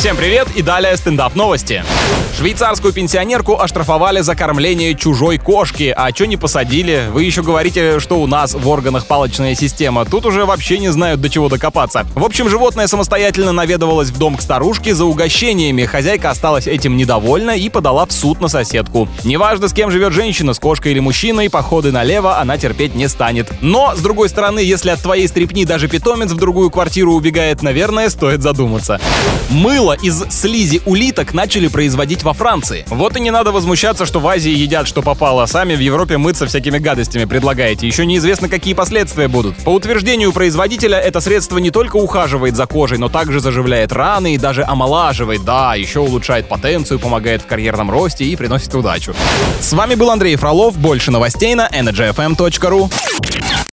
Всем привет и далее стендап новости. Швейцарскую пенсионерку оштрафовали за кормление чужой кошки. А чё не посадили? Вы еще говорите, что у нас в органах палочная система. Тут уже вообще не знают, до чего докопаться. В общем, животное самостоятельно наведывалось в дом к старушке за угощениями. Хозяйка осталась этим недовольна и подала в суд на соседку. Неважно, с кем живет женщина, с кошкой или мужчиной, походы налево она терпеть не станет. Но, с другой стороны, если от твоей стрипни даже питомец в другую квартиру убегает, наверное, стоит задуматься. Мыло из слизи улиток начали производить во Франции. Вот и не надо возмущаться, что в Азии едят, что попало, а сами в Европе мыться всякими гадостями предлагаете. Еще неизвестно, какие последствия будут. По утверждению производителя, это средство не только ухаживает за кожей, но также заживляет раны и даже омолаживает. Да, еще улучшает потенцию, помогает в карьерном росте и приносит удачу. С вами был Андрей Фролов. Больше новостей на energyfm.ru.